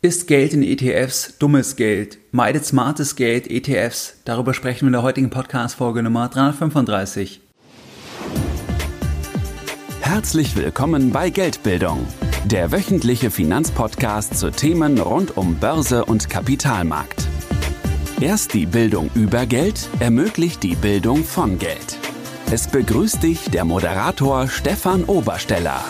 Ist Geld in ETFs dummes Geld? Meidet smartes Geld ETFs? Darüber sprechen wir in der heutigen Podcast-Folge Nummer 335. Herzlich willkommen bei Geldbildung, der wöchentliche Finanzpodcast zu Themen rund um Börse und Kapitalmarkt. Erst die Bildung über Geld ermöglicht die Bildung von Geld. Es begrüßt dich der Moderator Stefan Obersteller.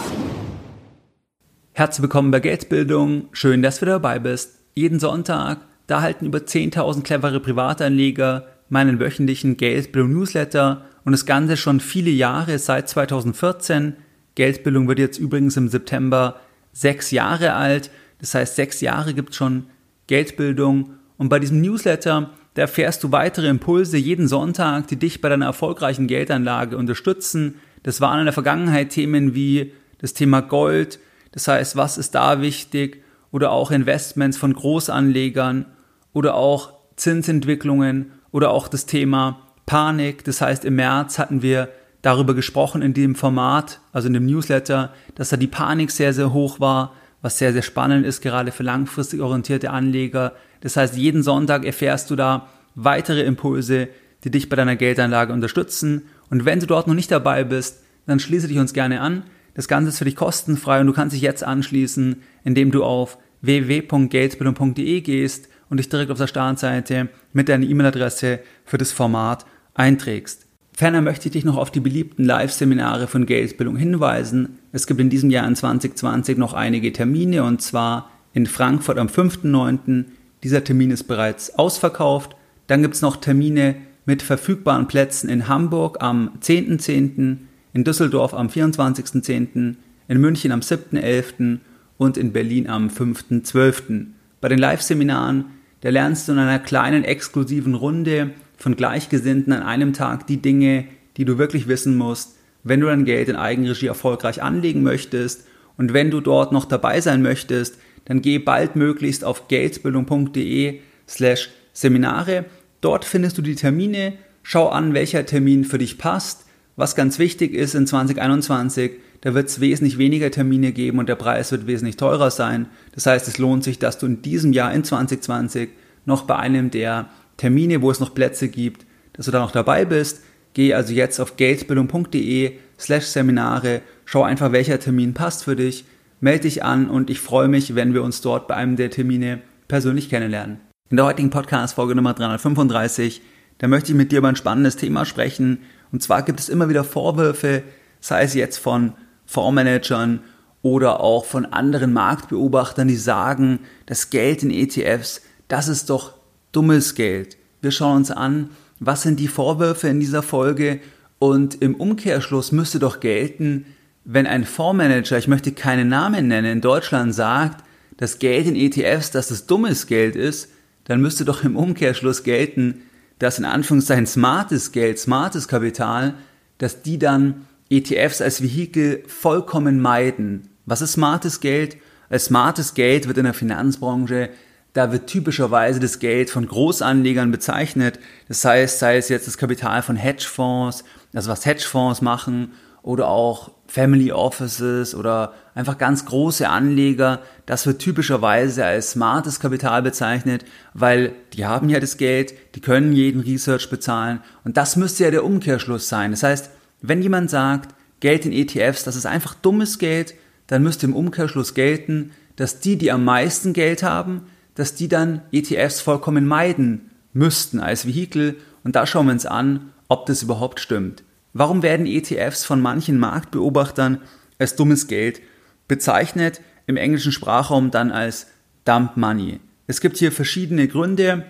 Herzlich willkommen bei Geldbildung. Schön, dass du dabei bist. Jeden Sonntag, da halten über 10.000 clevere Privatanleger meinen wöchentlichen Geldbildung Newsletter und das Ganze schon viele Jahre, seit 2014. Geldbildung wird jetzt übrigens im September sechs Jahre alt. Das heißt, sechs Jahre gibt es schon Geldbildung. Und bei diesem Newsletter, da erfährst du weitere Impulse jeden Sonntag, die dich bei deiner erfolgreichen Geldanlage unterstützen. Das waren in der Vergangenheit Themen wie das Thema Gold, das heißt, was ist da wichtig? Oder auch Investments von Großanlegern oder auch Zinsentwicklungen oder auch das Thema Panik. Das heißt, im März hatten wir darüber gesprochen in dem Format, also in dem Newsletter, dass da die Panik sehr, sehr hoch war, was sehr, sehr spannend ist, gerade für langfristig orientierte Anleger. Das heißt, jeden Sonntag erfährst du da weitere Impulse, die dich bei deiner Geldanlage unterstützen. Und wenn du dort noch nicht dabei bist, dann schließe dich uns gerne an. Das Ganze ist für dich kostenfrei und du kannst dich jetzt anschließen, indem du auf www.geldbildung.de gehst und dich direkt auf der Startseite mit deiner E-Mail-Adresse für das Format einträgst. Ferner möchte ich dich noch auf die beliebten Live-Seminare von Geldbildung hinweisen. Es gibt in diesem Jahr in 2020 noch einige Termine und zwar in Frankfurt am 5.9. Dieser Termin ist bereits ausverkauft. Dann gibt es noch Termine mit verfügbaren Plätzen in Hamburg am 10.10., in Düsseldorf am 24.10., in München am 7.11. und in Berlin am 5.12. Bei den Live-Seminaren, da lernst du in einer kleinen exklusiven Runde von Gleichgesinnten an einem Tag die Dinge, die du wirklich wissen musst, wenn du dein Geld in Eigenregie erfolgreich anlegen möchtest. Und wenn du dort noch dabei sein möchtest, dann geh baldmöglichst auf geldbildung.de slash Seminare. Dort findest du die Termine. Schau an, welcher Termin für dich passt. Was ganz wichtig ist in 2021, da wird es wesentlich weniger Termine geben und der Preis wird wesentlich teurer sein. Das heißt, es lohnt sich, dass du in diesem Jahr, in 2020, noch bei einem der Termine, wo es noch Plätze gibt, dass du da noch dabei bist. Geh also jetzt auf geldbildung.de slash Seminare, schau einfach, welcher Termin passt für dich, melde dich an und ich freue mich, wenn wir uns dort bei einem der Termine persönlich kennenlernen. In der heutigen Podcast-Folge Nummer 335, da möchte ich mit dir über ein spannendes Thema sprechen und zwar gibt es immer wieder Vorwürfe, sei es jetzt von Fondsmanagern oder auch von anderen Marktbeobachtern, die sagen, das Geld in ETFs, das ist doch dummes Geld. Wir schauen uns an, was sind die Vorwürfe in dieser Folge und im Umkehrschluss müsste doch gelten, wenn ein Fondsmanager, ich möchte keinen Namen nennen, in Deutschland sagt, das Geld in ETFs, dass es dummes Geld ist, dann müsste doch im Umkehrschluss gelten, dass in Anführungszeichen smartes Geld, smartes Kapital, dass die dann ETFs als Vehikel vollkommen meiden. Was ist smartes Geld? Als smartes Geld wird in der Finanzbranche, da wird typischerweise das Geld von Großanlegern bezeichnet. Das heißt, sei es jetzt das Kapital von Hedgefonds, also was Hedgefonds machen oder auch Family Offices oder einfach ganz große Anleger, das wird typischerweise als smartes Kapital bezeichnet, weil die haben ja das Geld, die können jeden Research bezahlen und das müsste ja der Umkehrschluss sein. Das heißt, wenn jemand sagt, Geld in ETFs, das ist einfach dummes Geld, dann müsste im Umkehrschluss gelten, dass die, die am meisten Geld haben, dass die dann ETFs vollkommen meiden müssten als Vehikel und da schauen wir uns an, ob das überhaupt stimmt. Warum werden ETFs von manchen Marktbeobachtern als dummes Geld bezeichnet, im englischen Sprachraum dann als Dump Money? Es gibt hier verschiedene Gründe.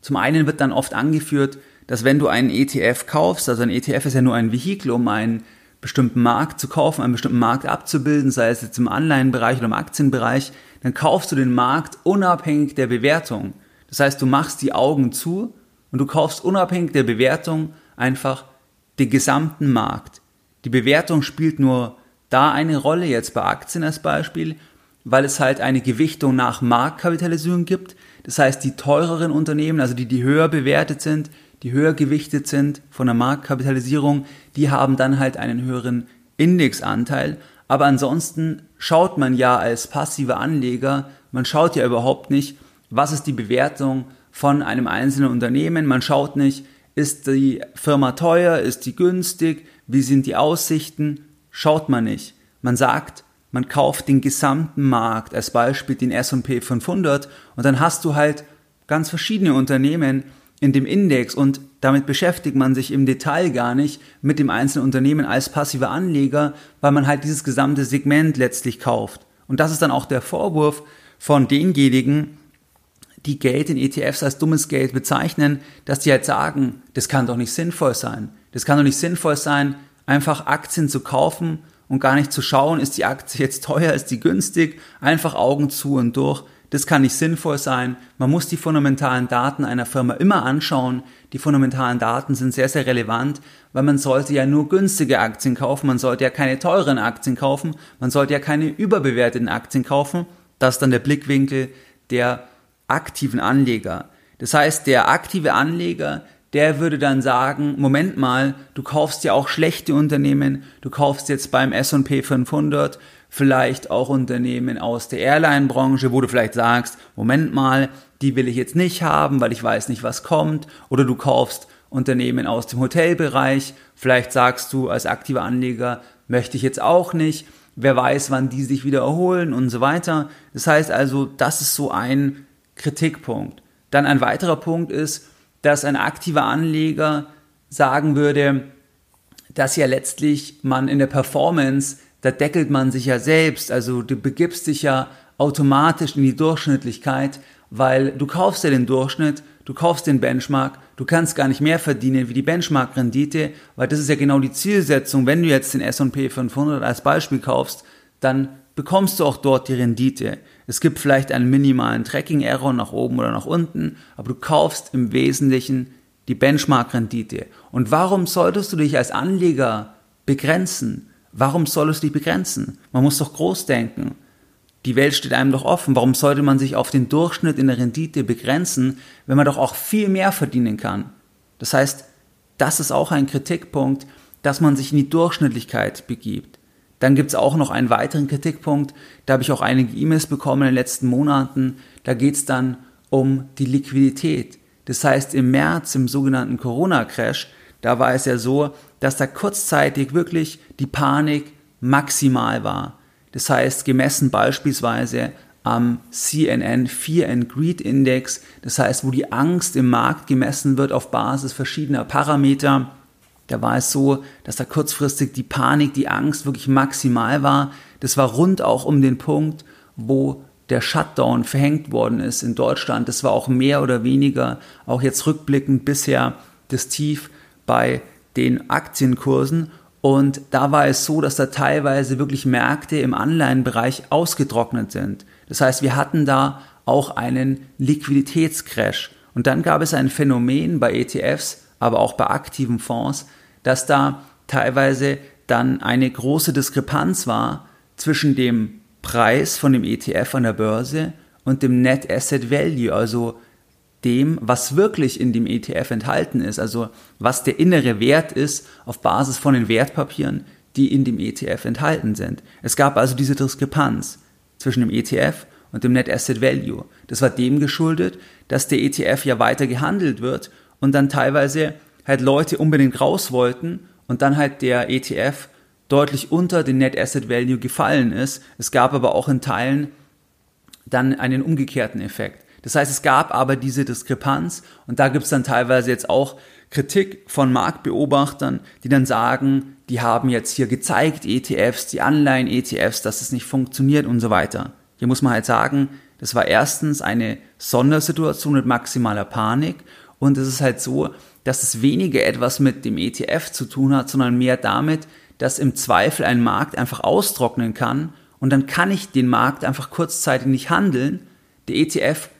Zum einen wird dann oft angeführt, dass wenn du einen ETF kaufst, also ein ETF ist ja nur ein Vehikel, um einen bestimmten Markt zu kaufen, einen bestimmten Markt abzubilden, sei es jetzt im Anleihenbereich oder im Aktienbereich, dann kaufst du den Markt unabhängig der Bewertung. Das heißt, du machst die Augen zu und du kaufst unabhängig der Bewertung einfach den gesamten Markt. Die Bewertung spielt nur da eine Rolle, jetzt bei Aktien als Beispiel, weil es halt eine Gewichtung nach Marktkapitalisierung gibt. Das heißt, die teureren Unternehmen, also die, die höher bewertet sind, die höher gewichtet sind von der Marktkapitalisierung, die haben dann halt einen höheren Indexanteil. Aber ansonsten schaut man ja als passiver Anleger, man schaut ja überhaupt nicht, was ist die Bewertung von einem einzelnen Unternehmen, man schaut nicht, ist die Firma teuer, ist die günstig, wie sind die Aussichten, schaut man nicht. Man sagt, man kauft den gesamten Markt, als Beispiel den S&P 500 und dann hast du halt ganz verschiedene Unternehmen in dem Index und damit beschäftigt man sich im Detail gar nicht mit dem einzelnen Unternehmen als passiver Anleger, weil man halt dieses gesamte Segment letztlich kauft. Und das ist dann auch der Vorwurf von denjenigen, die Geld in ETFs als dummes Geld bezeichnen, dass die halt sagen, das kann doch nicht sinnvoll sein. Das kann doch nicht sinnvoll sein, einfach Aktien zu kaufen und gar nicht zu schauen, ist die Aktie jetzt teuer, ist die günstig, einfach Augen zu und durch. Das kann nicht sinnvoll sein. Man muss die fundamentalen Daten einer Firma immer anschauen. Die fundamentalen Daten sind sehr, sehr relevant, weil man sollte ja nur günstige Aktien kaufen. Man sollte ja keine teuren Aktien kaufen. Man sollte ja keine überbewerteten Aktien kaufen. Das ist dann der Blickwinkel der aktiven Anleger. Das heißt, der aktive Anleger, der würde dann sagen, Moment mal, du kaufst ja auch schlechte Unternehmen, du kaufst jetzt beim S&P 500 vielleicht auch Unternehmen aus der Airline-Branche, wo du vielleicht sagst, Moment mal, die will ich jetzt nicht haben, weil ich weiß nicht, was kommt, oder du kaufst Unternehmen aus dem Hotelbereich, vielleicht sagst du als aktiver Anleger, möchte ich jetzt auch nicht, wer weiß, wann die sich wieder erholen und so weiter. Das heißt also, das ist so ein Kritikpunkt. Dann ein weiterer Punkt ist, dass ein aktiver Anleger sagen würde, dass ja letztlich man in der Performance, da deckelt man sich ja selbst, also du begibst dich ja automatisch in die Durchschnittlichkeit, weil du kaufst ja den Durchschnitt, du kaufst den Benchmark, du kannst gar nicht mehr verdienen wie die Benchmark-Rendite, weil das ist ja genau die Zielsetzung. Wenn du jetzt den S&P 500 als Beispiel kaufst, dann bekommst du auch dort die Rendite. Es gibt vielleicht einen minimalen Tracking-Error nach oben oder nach unten, aber du kaufst im Wesentlichen die Benchmark-Rendite. Und warum solltest du dich als Anleger begrenzen? Warum solltest du dich begrenzen? Man muss doch groß denken. Die Welt steht einem doch offen. Warum sollte man sich auf den Durchschnitt in der Rendite begrenzen, wenn man doch auch viel mehr verdienen kann? Das heißt, das ist auch ein Kritikpunkt, dass man sich in die Durchschnittlichkeit begibt. Dann gibt es auch noch einen weiteren Kritikpunkt, da habe ich auch einige E-Mails bekommen in den letzten Monaten, da geht es dann um die Liquidität. Das heißt, im März, im sogenannten Corona-Crash, da war es ja so, dass da kurzzeitig wirklich die Panik maximal war. Das heißt, gemessen beispielsweise am CNN Fear and Greed Index, das heißt, wo die Angst im Markt gemessen wird auf Basis verschiedener Parameter, da war es so, dass da kurzfristig die Panik, die Angst wirklich maximal war. Das war rund auch um den Punkt, wo der Shutdown verhängt worden ist in Deutschland. Das war auch mehr oder weniger, auch jetzt rückblickend bisher, das Tief bei den Aktienkursen. Und da war es so, dass da teilweise wirklich Märkte im Anleihenbereich ausgetrocknet sind. Das heißt, wir hatten da auch einen Liquiditätscrash. Und dann gab es ein Phänomen bei ETFs, aber auch bei aktiven Fonds, dass da teilweise dann eine große Diskrepanz war zwischen dem Preis von dem ETF an der Börse und dem Net Asset Value, also dem, was wirklich in dem ETF enthalten ist, also was der innere Wert ist auf Basis von den Wertpapieren, die in dem ETF enthalten sind. Es gab also diese Diskrepanz zwischen dem ETF und dem Net Asset Value. Das war dem geschuldet, dass der ETF ja weiter gehandelt wird und dann teilweise halt Leute unbedingt raus wollten und dann halt der ETF deutlich unter den Net Asset Value gefallen ist. Es gab aber auch in Teilen dann einen umgekehrten Effekt. Das heißt, es gab aber diese Diskrepanz und da gibt es dann teilweise jetzt auch Kritik von Marktbeobachtern, die dann sagen, die haben jetzt hier gezeigt, ETFs, die Anleihen-ETFs, dass es nicht funktioniert und so weiter. Hier muss man halt sagen, das war erstens eine Sondersituation mit maximaler Panik und es ist halt so, dass es weniger etwas mit dem ETF zu tun hat, sondern mehr damit, dass im Zweifel ein Markt einfach austrocknen kann und dann kann ich den Markt einfach kurzzeitig nicht handeln. Der ETF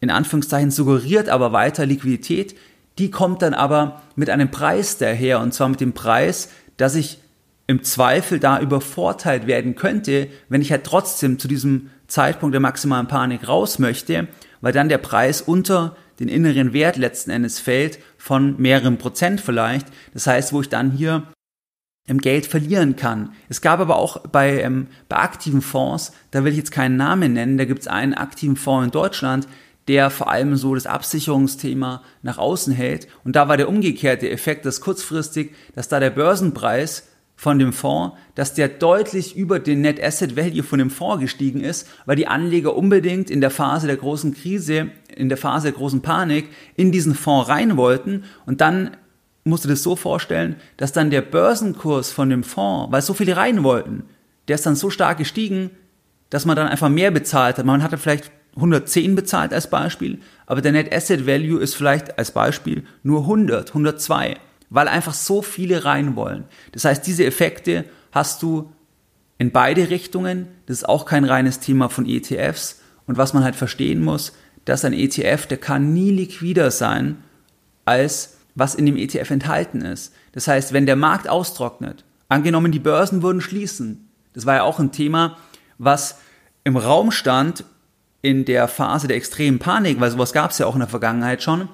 in Anführungszeichen suggeriert aber weiter Liquidität, die kommt dann aber mit einem Preis daher und zwar mit dem Preis, dass ich im Zweifel da übervorteilt werden könnte, wenn ich halt trotzdem zu diesem Zeitpunkt der maximalen Panik raus möchte, weil dann der Preis unter den inneren Wert letzten Endes fällt von mehreren Prozent vielleicht. Das heißt, wo ich dann hier ähm, Geld verlieren kann. Es gab aber auch bei, ähm, bei aktiven Fonds, da will ich jetzt keinen Namen nennen, da gibt es einen aktiven Fonds in Deutschland, der vor allem so das Absicherungsthema nach außen hält. Und da war der umgekehrte Effekt, dass kurzfristig, dass da der Börsenpreis von dem Fonds, dass der deutlich über den Net Asset Value von dem Fonds gestiegen ist, weil die Anleger unbedingt in der Phase der großen Krise, in der Phase der großen Panik in diesen Fonds rein wollten und dann musst du das so vorstellen, dass dann der Börsenkurs von dem Fonds, weil so viele rein wollten, der ist dann so stark gestiegen, dass man dann einfach mehr bezahlt hat. Man hatte vielleicht 110 bezahlt als Beispiel, aber der Net Asset Value ist vielleicht als Beispiel nur 100, 102, weil einfach so viele rein wollen. Das heißt, diese Effekte hast du in beide Richtungen. Das ist auch kein reines Thema von ETFs. Und was man halt verstehen muss, dass ein ETF, der kann nie liquider sein, als was in dem ETF enthalten ist. Das heißt, wenn der Markt austrocknet, angenommen die Börsen würden schließen, das war ja auch ein Thema, was im Raum stand in der Phase der extremen Panik, weil sowas gab es ja auch in der Vergangenheit schon,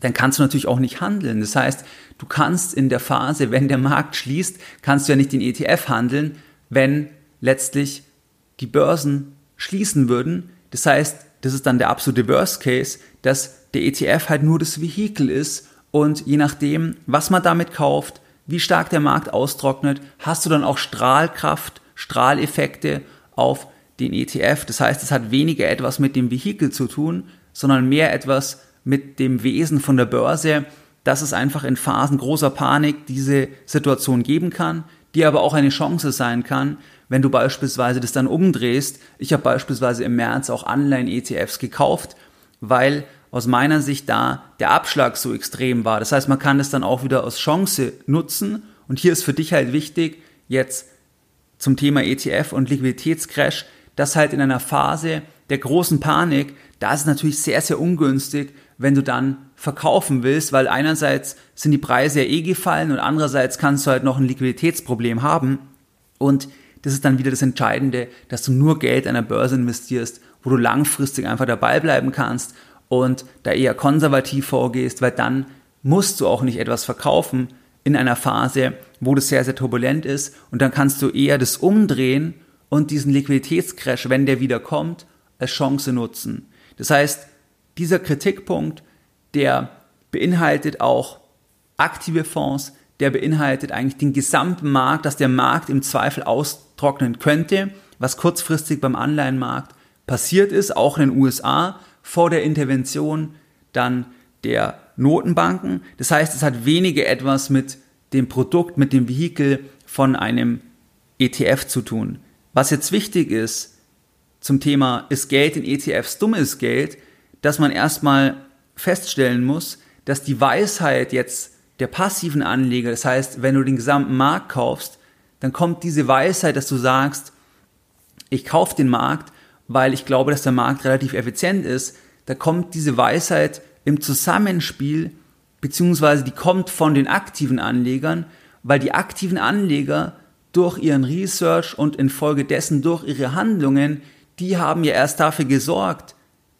dann kannst du natürlich auch nicht handeln. Das heißt, du kannst in der Phase, wenn der Markt schließt, kannst du ja nicht den ETF handeln, wenn letztlich die Börsen schließen würden. Das heißt, das ist dann der absolute Worst Case, dass der ETF halt nur das Vehikel ist und je nachdem, was man damit kauft, wie stark der Markt austrocknet, hast du dann auch Strahlkraft, Strahleffekte auf den ETF. Das heißt, es hat weniger etwas mit dem Vehikel zu tun, sondern mehr etwas mit dem Wesen von der Börse, dass es einfach in Phasen großer Panik diese Situation geben kann, die aber auch eine Chance sein kann, wenn du beispielsweise das dann umdrehst. Ich habe beispielsweise im März auch Anleihen-ETFs gekauft, weil aus meiner Sicht da der Abschlag so extrem war. Das heißt, man kann es dann auch wieder als Chance nutzen. Und hier ist für dich halt wichtig, jetzt zum Thema ETF und Liquiditätscrash, dass halt in einer Phase der großen Panik, da ist es natürlich sehr, sehr ungünstig, wenn du dann verkaufen willst, weil einerseits sind die Preise ja eh gefallen und andererseits kannst du halt noch ein Liquiditätsproblem haben. Und das ist dann wieder das Entscheidende, dass du nur Geld an der Börse investierst, wo du langfristig einfach dabei bleiben kannst und da eher konservativ vorgehst, weil dann musst du auch nicht etwas verkaufen in einer Phase, wo das sehr, sehr turbulent ist und dann kannst du eher das umdrehen und diesen Liquiditätscrash, wenn der wieder kommt, als Chance nutzen. Das heißt, dieser Kritikpunkt, der beinhaltet auch aktive Fonds, der beinhaltet eigentlich den gesamten Markt, dass der Markt im Zweifel austrocknen könnte, was kurzfristig beim Anleihenmarkt passiert ist, auch in den USA vor der Intervention dann der Notenbanken. Das heißt, es hat weniger etwas mit dem Produkt, mit dem Vehikel von einem ETF zu tun. Was jetzt wichtig ist zum Thema, ist Geld in ETFs dummes Geld, dass man erstmal feststellen muss, dass die Weisheit jetzt der passiven Anleger, das heißt, wenn du den gesamten Markt kaufst, dann kommt diese Weisheit, dass du sagst, ich kaufe den Markt, weil ich glaube, dass der Markt relativ effizient ist, da kommt diese Weisheit im Zusammenspiel, beziehungsweise die kommt von den aktiven Anlegern, weil die aktiven Anleger durch ihren Research und infolgedessen durch ihre Handlungen, die haben ja erst dafür gesorgt,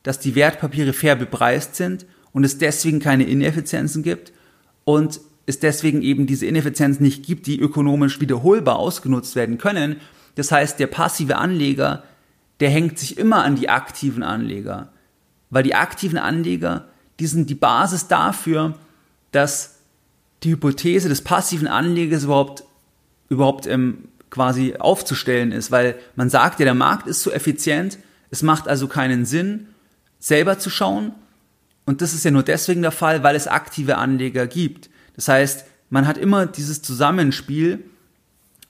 dass die Wertpapiere fair bepreist sind und es deswegen keine Ineffizienzen gibt und es deswegen eben diese Ineffizienzen nicht gibt, die ökonomisch wiederholbar ausgenutzt werden können. Das heißt, der passive Anleger, der hängt sich immer an die aktiven Anleger, weil die aktiven Anleger, die sind die Basis dafür, dass die Hypothese des passiven Anlegers überhaupt überhaupt ähm, quasi aufzustellen ist, weil man sagt ja, der Markt ist so effizient, es macht also keinen Sinn, selber zu schauen. Und das ist ja nur deswegen der Fall, weil es aktive Anleger gibt. Das heißt, man hat immer dieses Zusammenspiel.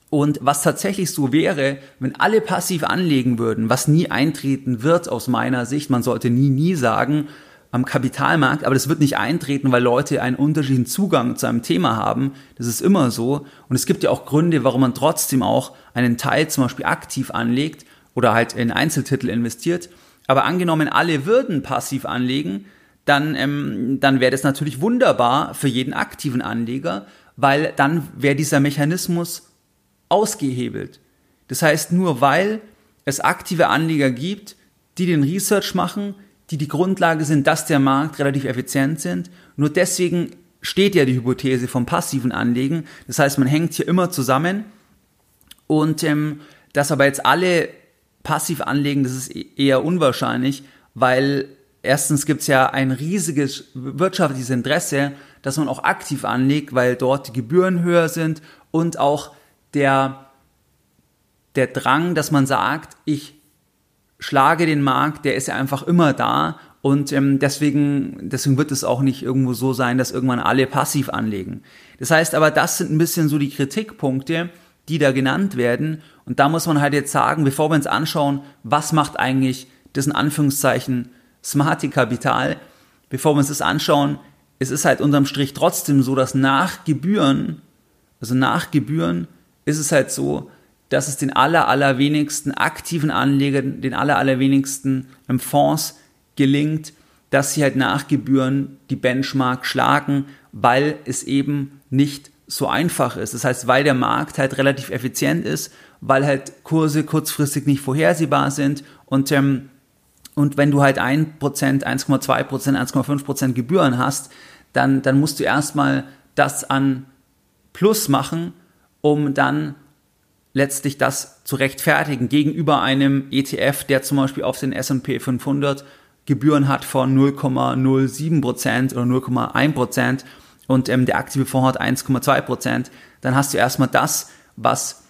Und was tatsächlich so wäre, wenn alle passiv anlegen würden, was nie eintreten wird aus meiner Sicht, man sollte nie, nie sagen, am Kapitalmarkt, aber das wird nicht eintreten, weil Leute einen unterschiedlichen Zugang zu einem Thema haben. Das ist immer so. Und es gibt ja auch Gründe, warum man trotzdem auch einen Teil zum Beispiel aktiv anlegt oder halt in Einzeltitel investiert. Aber angenommen, alle würden passiv anlegen, dann, ähm, dann wäre das natürlich wunderbar für jeden aktiven Anleger, weil dann wäre dieser Mechanismus ausgehebelt. Das heißt, nur weil es aktive Anleger gibt, die den Research machen, die die Grundlage sind, dass der Markt relativ effizient sind. Nur deswegen steht ja die Hypothese vom passiven Anlegen. Das heißt, man hängt hier immer zusammen und ähm, dass aber jetzt alle passiv anlegen, das ist e-, eher unwahrscheinlich, weil erstens gibt es ja ein riesiges wirtschaftliches Interesse, dass man auch aktiv anlegt, weil dort die Gebühren höher sind und auch der, der Drang, dass man sagt, ich schlage den Markt, der ist ja einfach immer da und ähm, deswegen, deswegen wird es auch nicht irgendwo so sein, dass irgendwann alle passiv anlegen. Das heißt aber, das sind ein bisschen so die Kritikpunkte, die da genannt werden. Und da muss man halt jetzt sagen, bevor wir uns anschauen, was macht eigentlich das in Anführungszeichen smarte Kapital, bevor wir uns das anschauen, es ist halt unterm Strich trotzdem so, dass nach Gebühren, also nach Gebühren ist es halt so, dass es den aller, allerwenigsten aktiven Anlegern, den aller, allerwenigsten Fonds gelingt, dass sie halt nach Gebühren die Benchmark schlagen, weil es eben nicht so einfach ist. Das heißt, weil der Markt halt relativ effizient ist, weil halt Kurse kurzfristig nicht vorhersehbar sind und ähm, und wenn du halt 1%, 1,2%, 1,5% Gebühren hast, dann, dann musst du erstmal das an Plus machen, um dann letztlich das zu rechtfertigen gegenüber einem ETF, der zum Beispiel auf den S&P 500 Gebühren hat von 0,07% oder 0,1% und ähm, der aktive Fonds hat 1,2%, dann hast du erstmal das, was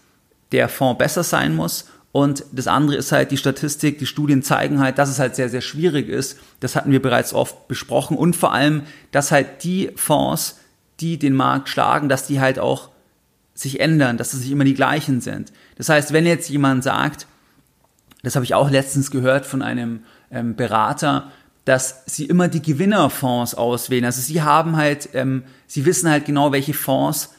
der Fonds besser sein muss und das andere ist halt die Statistik, die Studien zeigen halt, dass es halt sehr, sehr schwierig ist. Das hatten wir bereits oft besprochen. Und vor allem, dass halt die Fonds, die den Markt schlagen, dass die halt auch sich ändern, dass es nicht immer die gleichen sind. Das heißt, wenn jetzt jemand sagt, das habe ich auch letztens gehört von einem ähm, Berater, dass sie immer die Gewinnerfonds auswählen. Also sie haben halt, ähm, sie wissen halt genau, welche Fonds,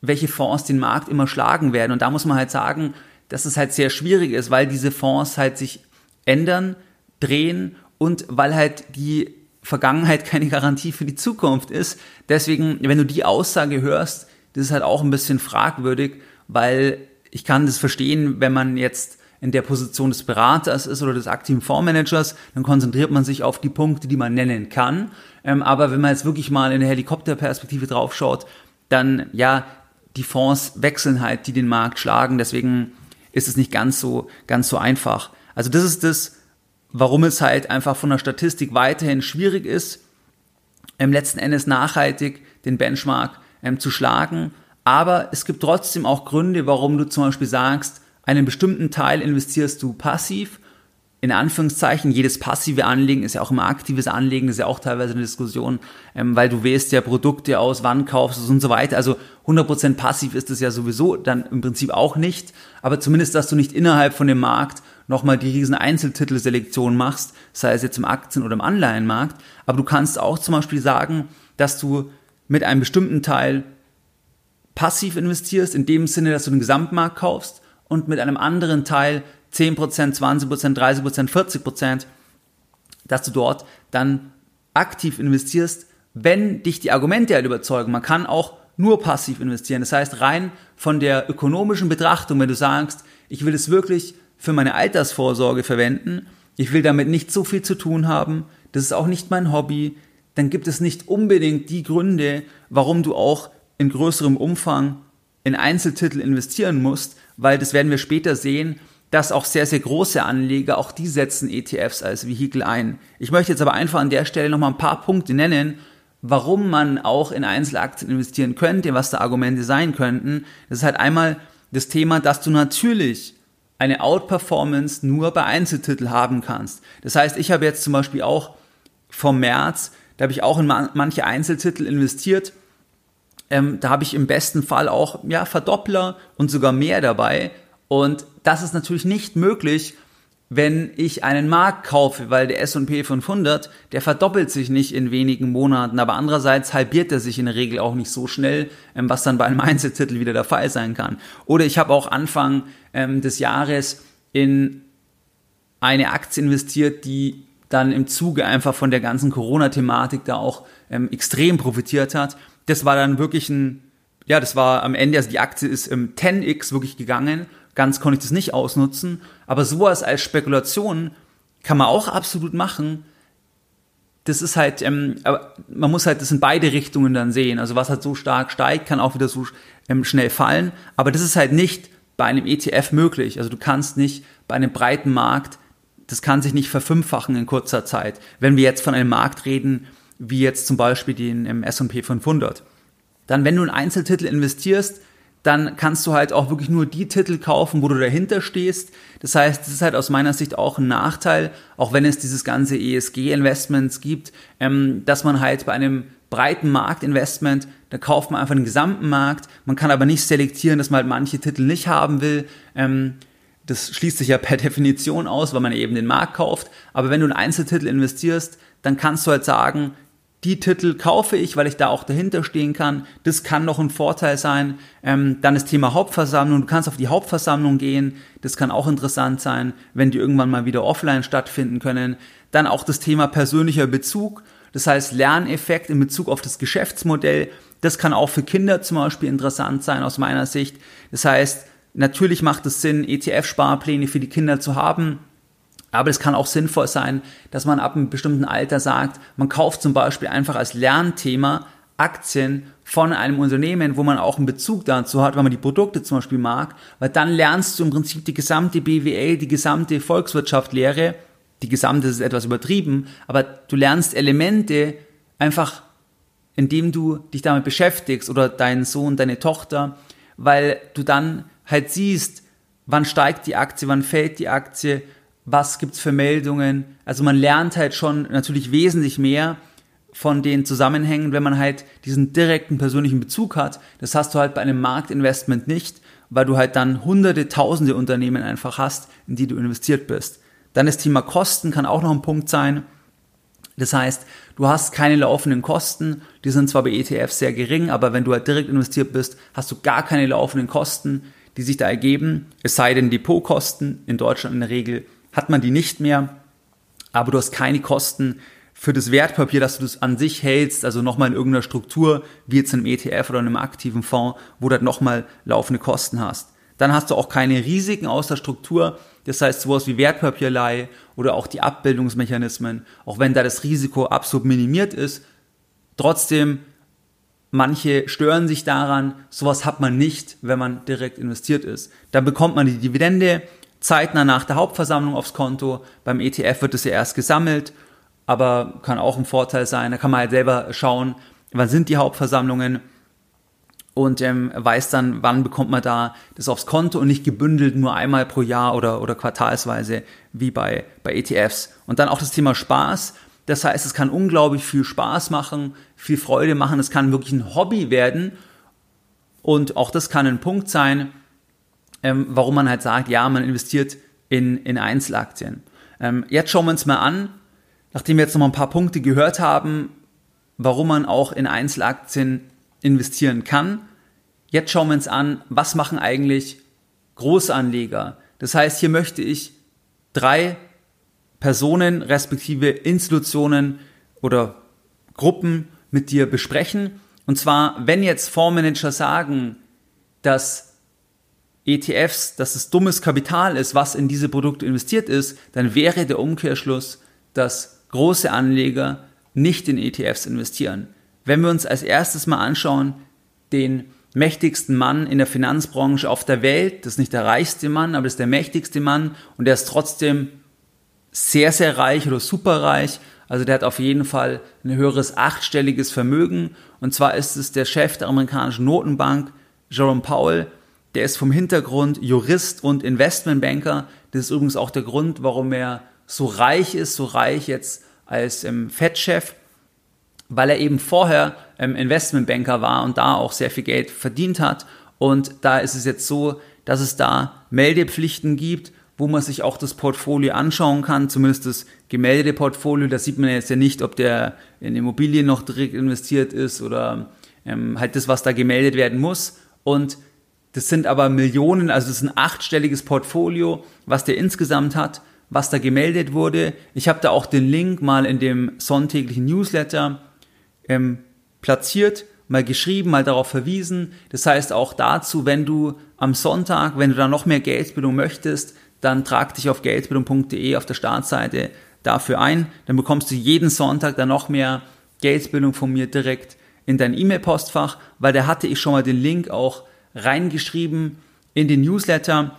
welche Fonds den Markt immer schlagen werden. Und da muss man halt sagen, dass es halt sehr schwierig ist, weil diese Fonds halt sich ändern, drehen und weil halt die Vergangenheit keine Garantie für die Zukunft ist. Deswegen, wenn du die Aussage hörst, das ist halt auch ein bisschen fragwürdig, weil ich kann das verstehen, wenn man jetzt in der Position des Beraters ist oder des aktiven Fondsmanagers, dann konzentriert man sich auf die Punkte, die man nennen kann. Ähm, aber wenn man jetzt wirklich mal in der Helikopterperspektive draufschaut, dann ja, die Fonds wechseln halt, die den Markt schlagen. Deswegen ist es nicht ganz so, ganz so einfach. Also das ist das, warum es halt einfach von der Statistik weiterhin schwierig ist, im letzten Endes nachhaltig den Benchmark ähm, zu schlagen. Aber es gibt trotzdem auch Gründe, warum du zum Beispiel sagst, einen bestimmten Teil investierst du passiv in Anführungszeichen, jedes passive Anlegen ist ja auch immer aktives Anlegen, ist ja auch teilweise eine Diskussion, ähm, weil du wählst ja Produkte aus, wann kaufst du es und so weiter. Also 100% passiv ist es ja sowieso dann im Prinzip auch nicht, aber zumindest, dass du nicht innerhalb von dem Markt nochmal die riesen Einzeltitelselektion machst, sei es jetzt im Aktien- oder im Anleihenmarkt, aber du kannst auch zum Beispiel sagen, dass du mit einem bestimmten Teil passiv investierst, in dem Sinne, dass du den Gesamtmarkt kaufst und mit einem anderen Teil 10%, 20%, 30%, 40%, dass du dort dann aktiv investierst, wenn dich die Argumente halt überzeugen. Man kann auch nur passiv investieren. Das heißt, rein von der ökonomischen Betrachtung, wenn du sagst, ich will es wirklich für meine Altersvorsorge verwenden, ich will damit nicht so viel zu tun haben, das ist auch nicht mein Hobby, dann gibt es nicht unbedingt die Gründe, warum du auch in größerem Umfang in Einzeltitel investieren musst, weil das werden wir später sehen, dass auch sehr, sehr große Anleger, auch die setzen ETFs als Vehikel ein. Ich möchte jetzt aber einfach an der Stelle nochmal ein paar Punkte nennen, warum man auch in Einzelaktien investieren könnte, was da Argumente sein könnten. Das ist halt einmal das Thema, dass du natürlich eine Outperformance nur bei Einzeltitel haben kannst. Das heißt, ich habe jetzt zum Beispiel auch vom März, da habe ich auch in manche Einzeltitel investiert. Ähm, da habe ich im besten Fall auch ja, Verdoppler und sogar mehr dabei. Und das ist natürlich nicht möglich, wenn ich einen Markt kaufe, weil der S&P 500, der verdoppelt sich nicht in wenigen Monaten, aber andererseits halbiert er sich in der Regel auch nicht so schnell, ähm, was dann bei einem Einzeltitel wieder der Fall sein kann. Oder ich habe auch Anfang ähm, des Jahres in eine Aktie investiert, die dann im Zuge einfach von der ganzen Corona-Thematik da auch ähm, extrem profitiert hat. Das war dann wirklich ein, ja, das war am Ende, also die Aktie ist im 10x wirklich gegangen Ganz konnte ich das nicht ausnutzen. Aber sowas als Spekulation kann man auch absolut machen. das ist halt, ähm, man muss halt das in beide Richtungen dann sehen. Also was halt so stark steigt, kann auch wieder so ähm, schnell fallen. Aber das ist halt nicht bei einem ETF möglich. Also du kannst nicht bei einem breiten Markt, das kann sich nicht verfünffachen in kurzer Zeit. Wenn wir jetzt von einem Markt reden, wie jetzt zum Beispiel den im S&P 500. Dann, wenn du in Einzeltitel investierst, dann kannst du halt auch wirklich nur die Titel kaufen, wo du dahinter stehst. Das heißt, das ist halt aus meiner Sicht auch ein Nachteil, auch wenn es dieses ganze ESG-Investments gibt, ähm, dass man halt bei einem breiten Marktinvestment, da kauft man einfach den gesamten Markt. Man kann aber nicht selektieren, dass man halt manche Titel nicht haben will. Ähm, das schließt sich ja per Definition aus, weil man eben den Markt kauft. Aber wenn du in Einzeltitel investierst, dann kannst du halt sagen, die Titel kaufe ich, weil ich da auch dahinter stehen kann. Das kann noch ein Vorteil sein. Ähm, dann das Thema Hauptversammlung. Du kannst auf die Hauptversammlung gehen. Das kann auch interessant sein, wenn die irgendwann mal wieder offline stattfinden können. Dann auch das Thema persönlicher Bezug. Das heißt Lerneffekt in Bezug auf das Geschäftsmodell. Das kann auch für Kinder zum Beispiel interessant sein aus meiner Sicht. Das heißt, natürlich macht es Sinn, ETF-Sparpläne für die Kinder zu haben aber es kann auch sinnvoll sein, dass man ab einem bestimmten Alter sagt, man kauft zum Beispiel einfach als Lernthema Aktien von einem Unternehmen, wo man auch einen Bezug dazu hat, wenn man die Produkte zum Beispiel mag, weil dann lernst du im Prinzip die gesamte BWL, die gesamte Volkswirtschaftslehre, die gesamte ist etwas übertrieben, aber du lernst Elemente einfach, indem du dich damit beschäftigst oder dein Sohn, deine Tochter, weil du dann halt siehst, wann steigt die Aktie, wann fällt die Aktie, was gibt's für Meldungen. Also man lernt halt schon natürlich wesentlich mehr von den Zusammenhängen, wenn man halt diesen direkten persönlichen Bezug hat. Das hast du halt bei einem Marktinvestment nicht, weil du halt dann hunderte, tausende Unternehmen einfach hast, in die du investiert bist. Dann das Thema Kosten kann auch noch ein Punkt sein. Das heißt, du hast keine laufenden Kosten, die sind zwar bei ETFs sehr gering, aber wenn du halt direkt investiert bist, hast du gar keine laufenden Kosten, die sich da ergeben, es sei denn Depotkosten, in Deutschland in der Regel hat man die nicht mehr, aber du hast keine Kosten für das Wertpapier, dass du das an sich hältst, also nochmal in irgendeiner Struktur, wie jetzt in einem ETF oder in einem aktiven Fonds, wo du halt nochmal laufende Kosten hast. Dann hast du auch keine Risiken aus der Struktur, das heißt sowas wie Wertpapierleihe oder auch die Abbildungsmechanismen, auch wenn da das Risiko absolut minimiert ist, trotzdem Manche stören sich daran, sowas hat man nicht, wenn man direkt investiert ist. Da bekommt man die Dividende, zeitnah nach der Hauptversammlung aufs Konto. Beim ETF wird es ja erst gesammelt, aber kann auch ein Vorteil sein. Da kann man halt selber schauen, wann sind die Hauptversammlungen und ähm, weiß dann, wann bekommt man da das aufs Konto und nicht gebündelt nur einmal pro Jahr oder, oder quartalsweise wie bei, bei ETFs. Und dann auch das Thema Spaß. Das heißt, es kann unglaublich viel Spaß machen, viel Freude machen. Es kann wirklich ein Hobby werden. Und auch das kann ein Punkt sein, ähm, warum man halt sagt, ja, man investiert in, in Einzelaktien. Ähm, jetzt schauen wir uns mal an, nachdem wir jetzt noch mal ein paar Punkte gehört haben, warum man auch in Einzelaktien investieren kann. Jetzt schauen wir uns an, was machen eigentlich Großanleger. Das heißt, hier möchte ich drei Personen respektive Institutionen oder Gruppen mit dir besprechen. Und zwar, wenn jetzt Fondsmanager sagen, dass ETFs, dass es dummes Kapital ist, was in diese Produkte investiert ist, dann wäre der Umkehrschluss, dass große Anleger nicht in ETFs investieren. Wenn wir uns als erstes mal anschauen, den mächtigsten Mann in der Finanzbranche auf der Welt, das ist nicht der reichste Mann, aber das ist der mächtigste Mann und der ist trotzdem sehr, sehr reich oder superreich. Also der hat auf jeden Fall ein höheres achtstelliges Vermögen. Und zwar ist es der Chef der amerikanischen Notenbank, Jerome Powell, der ist vom Hintergrund Jurist und Investmentbanker. Das ist übrigens auch der Grund, warum er so reich ist, so reich jetzt als ähm, Fed-Chef, weil er eben vorher ähm, Investmentbanker war und da auch sehr viel Geld verdient hat. Und da ist es jetzt so, dass es da Meldepflichten gibt, wo man sich auch das Portfolio anschauen kann, zumindest das gemeldete Portfolio. Da sieht man jetzt ja nicht, ob der in Immobilien noch direkt investiert ist oder ähm, halt das, was da gemeldet werden muss. Und das sind aber Millionen, also das ist ein achtstelliges Portfolio, was der insgesamt hat, was da gemeldet wurde. Ich habe da auch den Link mal in dem sonntäglichen Newsletter ähm, platziert, mal geschrieben, mal darauf verwiesen. Das heißt auch dazu, wenn du am Sonntag, wenn du da noch mehr Geldbildung möchtest, dann trag dich auf geldbildung.de auf der Startseite dafür ein. Dann bekommst du jeden Sonntag dann noch mehr Geldbildung von mir direkt in dein E-Mail-Postfach, weil da hatte ich schon mal den Link auch reingeschrieben in den Newsletter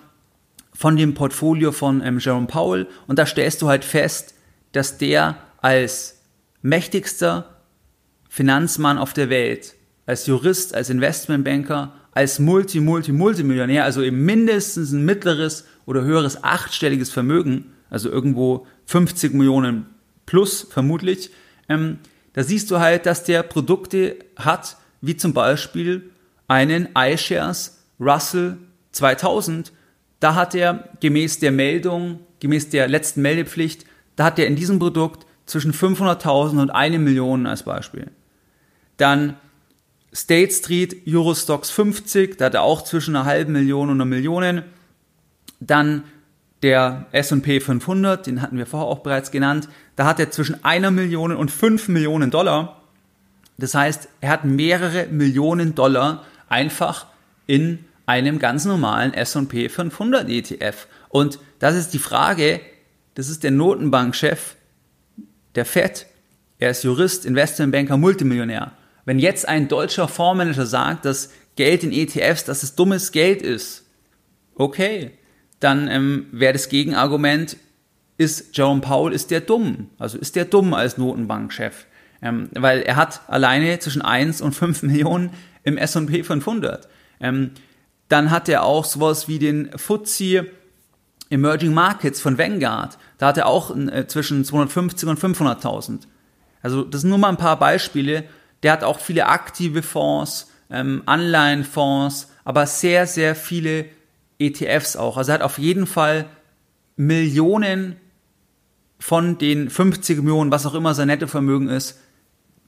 von dem Portfolio von ähm, Jerome Powell. Und da stellst du halt fest, dass der als mächtigster Finanzmann auf der Welt, als Jurist, als Investmentbanker, als Multi, Multi, Multimillionär, also eben mindestens ein mittleres oder höheres achtstelliges Vermögen, also irgendwo 50 Millionen plus vermutlich, ähm, da siehst du halt, dass der Produkte hat, wie zum Beispiel einen iShares Russell 2000. Da hat er gemäß der Meldung, gemäß der letzten Meldepflicht, da hat er in diesem Produkt zwischen 500.000 und 1 Million als Beispiel. Dann State Street Eurostox 50, da hat er auch zwischen einer halben Million und einer Million. Dann der S&P 500, den hatten wir vorher auch bereits genannt, da hat er zwischen einer Million und fünf Millionen Dollar. Das heißt, er hat mehrere Millionen Dollar einfach in einem ganz normalen S&P 500 ETF. Und das ist die Frage, das ist der Notenbankchef der Fed. Er ist Jurist, Investmentbanker, Multimillionär. Wenn jetzt ein deutscher Fondsmanager sagt, dass Geld in ETFs, dass es dummes Geld ist, okay, dann ähm, wäre das Gegenargument, ist Jerome Powell, ist der dumm? Also ist der dumm als Notenbankchef? Ähm, weil er hat alleine zwischen 1 und 5 Millionen im S&P 500. Ähm, dann hat er auch sowas wie den FTSE Emerging Markets von Vanguard. Da hat er auch äh, zwischen 250 und 500.000. Also das sind nur mal ein paar Beispiele. Der hat auch viele aktive Fonds, ähm, Anleihenfonds, aber sehr, sehr viele ETFs auch. Also er hat auf jeden Fall Millionen von den 50 Millionen, was auch immer sein Nettovermögen ist,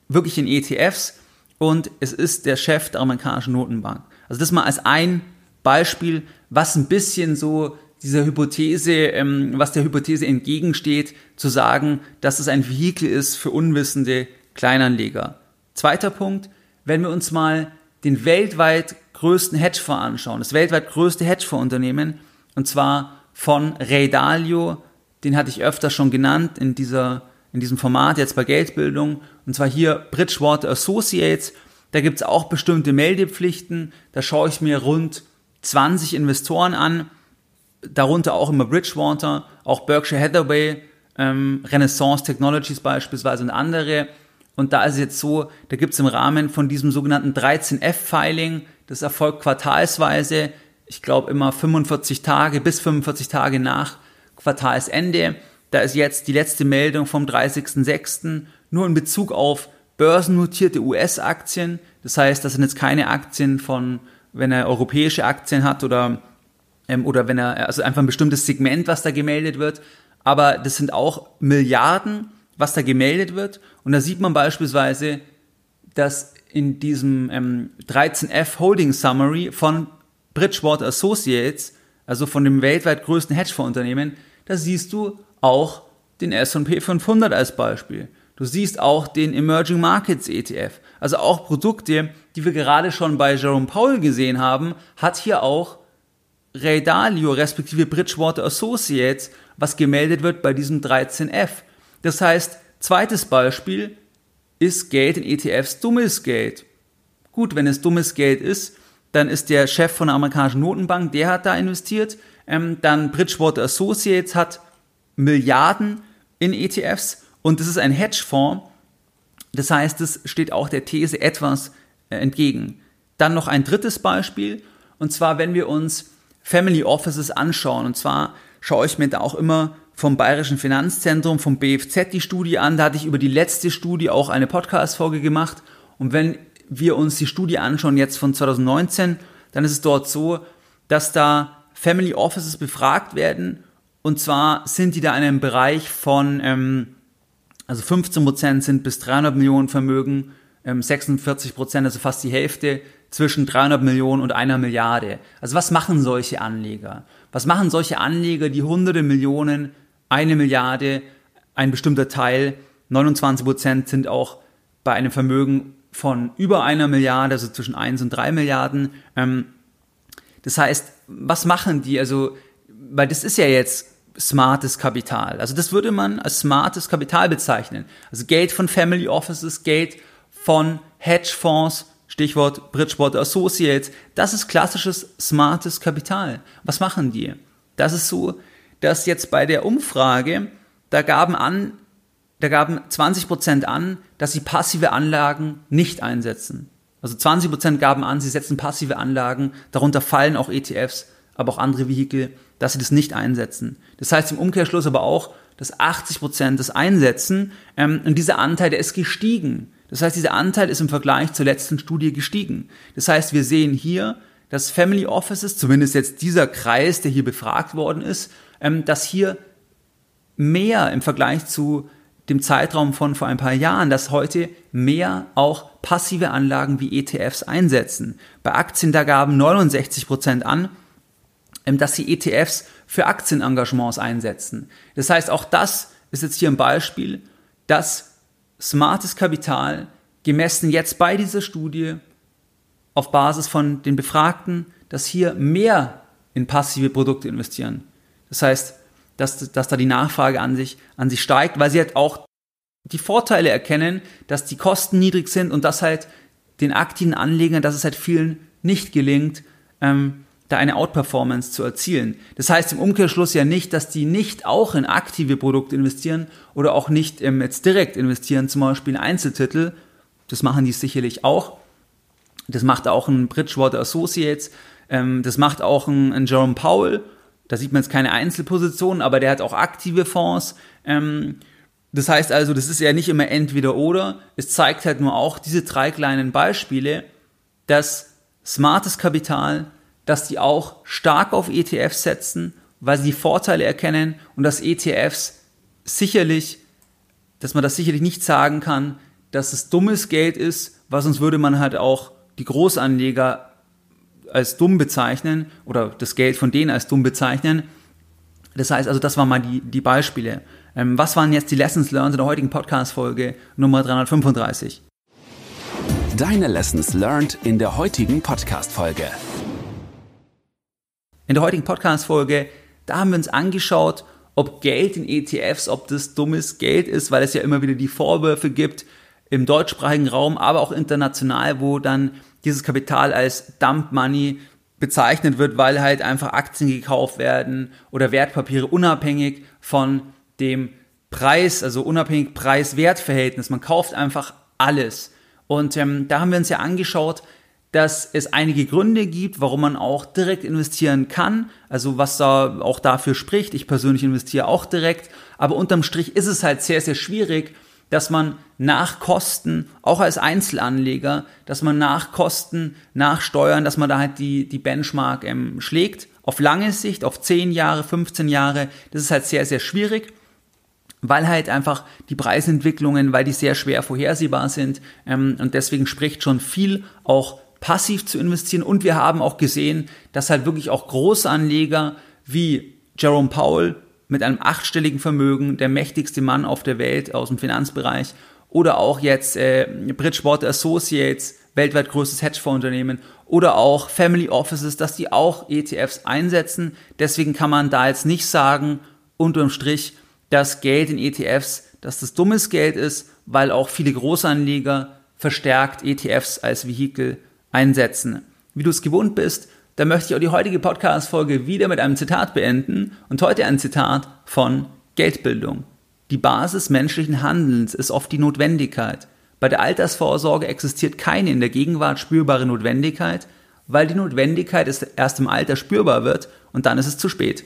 wirklich in ETFs und es ist der Chef der amerikanischen Notenbank. Also das mal als ein Beispiel, was ein bisschen so dieser Hypothese, ähm, was der Hypothese entgegensteht, zu sagen, dass es ein Vehikel ist für unwissende Kleinanleger. Zweiter Punkt, wenn wir uns mal den weltweit größten Hedgefonds anschauen, das weltweit größte Hedgefondsunternehmen, und zwar von Ray Dalio, den hatte ich öfter schon genannt in dieser in diesem Format jetzt bei Geldbildung, und zwar hier Bridgewater Associates. Da gibt es auch bestimmte Meldepflichten. Da schaue ich mir rund 20 Investoren an, darunter auch immer Bridgewater, auch Berkshire Hathaway, ähm, Renaissance Technologies beispielsweise und andere. Und da ist es jetzt so, da gibt es im Rahmen von diesem sogenannten 13F-Filing, das erfolgt quartalsweise, ich glaube immer 45 Tage bis 45 Tage nach Quartalsende. Da ist jetzt die letzte Meldung vom 30.06. nur in Bezug auf börsennotierte US-Aktien. Das heißt, das sind jetzt keine Aktien von, wenn er europäische Aktien hat oder, ähm, oder wenn er, also einfach ein bestimmtes Segment, was da gemeldet wird. Aber das sind auch Milliarden, was da gemeldet wird. Und da sieht man beispielsweise, dass in diesem ähm, 13F Holding Summary von Bridgewater Associates, also von dem weltweit größten Hedgefondsunternehmen, da siehst du auch den S&P 500 als Beispiel. Du siehst auch den Emerging Markets ETF. Also auch Produkte, die wir gerade schon bei Jerome Powell gesehen haben, hat hier auch Ray Dalio respektive Bridgewater Associates, was gemeldet wird bei diesem 13F. Das heißt, zweites Beispiel, ist Geld in ETFs dummes Geld? Gut, wenn es dummes Geld ist, dann ist der Chef von der amerikanischen Notenbank, der hat da investiert. Ähm, dann Bridgewater Associates hat Milliarden in ETFs und das ist ein Hedgefonds. Das heißt, es steht auch der These etwas äh, entgegen. Dann noch ein drittes Beispiel und zwar, wenn wir uns Family Offices anschauen. Und zwar schaue ich mir da auch immer vom Bayerischen Finanzzentrum, vom BFZ die Studie an. Da hatte ich über die letzte Studie auch eine Podcast-Folge gemacht. Und wenn wir uns die Studie anschauen, jetzt von 2019, dann ist es dort so, dass da Family Offices befragt werden. Und zwar sind die da in einem Bereich von, ähm, also 15% sind bis 300 Millionen Vermögen, ähm, 46%, also fast die Hälfte, zwischen 300 Millionen und einer Milliarde. Also was machen solche Anleger? Was machen solche Anleger, die hunderte Millionen eine Milliarde, ein bestimmter Teil, 29 Prozent sind auch bei einem Vermögen von über einer Milliarde, also zwischen 1 und 3 Milliarden. Ähm, das heißt, was machen die? Also, weil das ist ja jetzt smartes Kapital. Also das würde man als smartes Kapital bezeichnen. Also Geld von Family Offices, Geld von Hedgefonds, Stichwort Bridgewater Associates. Das ist klassisches smartes Kapital. Was machen die? Das ist so, dass jetzt bei der Umfrage, da gaben an, da gaben 20 Prozent an, dass sie passive Anlagen nicht einsetzen. Also 20 Prozent gaben an, sie setzen passive Anlagen, darunter fallen auch ETFs, aber auch andere Vehikel, dass sie das nicht einsetzen. Das heißt im Umkehrschluss aber auch, dass 80 Prozent das einsetzen ähm, und dieser Anteil, der ist gestiegen. Das heißt, dieser Anteil ist im Vergleich zur letzten Studie gestiegen. Das heißt, wir sehen hier, dass Family Offices, zumindest jetzt dieser Kreis, der hier befragt worden ist, ähm, dass hier mehr im Vergleich zu dem Zeitraum von vor ein paar Jahren, dass heute mehr auch passive Anlagen wie ETFs einsetzen. Bei Aktien, da gaben 69 Prozent an, dass sie ETFs für Aktienengagements einsetzen. Das heißt, auch das ist jetzt hier ein Beispiel, dass smartes Kapital gemessen jetzt bei dieser Studie auf Basis von den Befragten, dass hier mehr in passive Produkte investieren. Das heißt, dass, dass da die Nachfrage an sich, an sich steigt, weil sie halt auch die Vorteile erkennen, dass die Kosten niedrig sind und dass halt den aktiven Anlegern, dass es halt vielen nicht gelingt, ähm, da eine Outperformance zu erzielen. Das heißt im Umkehrschluss ja nicht, dass die nicht auch in aktive Produkte investieren oder auch nicht ähm, jetzt direkt investieren, zum Beispiel in Einzeltitel. Das machen die sicherlich auch. Das macht auch ein Bridgewater Associates. Ähm, das macht auch ein, ein Jerome Powell. Da sieht man jetzt keine Einzelpositionen, aber der hat auch aktive Fonds. Ähm, das heißt also, das ist ja nicht immer entweder oder. Es zeigt halt nur auch diese drei kleinen Beispiele, dass smartes Kapital, dass die auch stark auf ETFs setzen, weil sie die Vorteile erkennen und dass ETFs sicherlich, dass man das sicherlich nicht sagen kann, dass es dummes Geld ist, weil sonst würde man halt auch die Großanleger als dumm bezeichnen oder das Geld von denen als dumm bezeichnen. Das heißt also, das waren mal die, die Beispiele. Ähm, was waren jetzt die Lessons learned in der heutigen Podcast-Folge Nummer 335? Deine Lessons learned in der heutigen Podcast-Folge. In der heutigen Podcast-Folge, da haben wir uns angeschaut, ob Geld in ETFs, ob das dummes Geld ist, weil es ja immer wieder die Vorwürfe gibt im deutschsprachigen Raum, aber auch international, wo dann dieses Kapital als Dump Money bezeichnet wird, weil halt einfach Aktien gekauft werden oder Wertpapiere unabhängig von dem Preis, also unabhängig Preis-Wert-Verhältnis. Man kauft einfach alles. Und ähm, da haben wir uns ja angeschaut, dass es einige Gründe gibt, warum man auch direkt investieren kann. Also was da auch dafür spricht. Ich persönlich investiere auch direkt. Aber unterm Strich ist es halt sehr, sehr schwierig, dass man nach Kosten, auch als Einzelanleger, dass man nach Kosten, nach Steuern, dass man da halt die, die Benchmark ähm, schlägt. Auf lange Sicht, auf 10 Jahre, 15 Jahre, das ist halt sehr, sehr schwierig, weil halt einfach die Preisentwicklungen, weil die sehr schwer vorhersehbar sind ähm, und deswegen spricht schon viel auch passiv zu investieren und wir haben auch gesehen, dass halt wirklich auch Großanleger wie Jerome Powell mit einem achtstelligen Vermögen, der mächtigste Mann auf der Welt aus dem Finanzbereich oder auch jetzt äh, Bridgewater Associates, weltweit größtes Hedgefonds-Unternehmen oder auch Family Offices, dass die auch ETFs einsetzen. Deswegen kann man da jetzt nicht sagen, unterm Strich, dass Geld in ETFs, dass das dummes Geld ist, weil auch viele Großanleger verstärkt ETFs als Vehikel einsetzen. Wie du es gewohnt bist, dann möchte ich auch die heutige Podcast-Folge wieder mit einem Zitat beenden und heute ein Zitat von Geldbildung. Die Basis menschlichen Handelns ist oft die Notwendigkeit. Bei der Altersvorsorge existiert keine in der Gegenwart spürbare Notwendigkeit, weil die Notwendigkeit erst im Alter spürbar wird und dann ist es zu spät.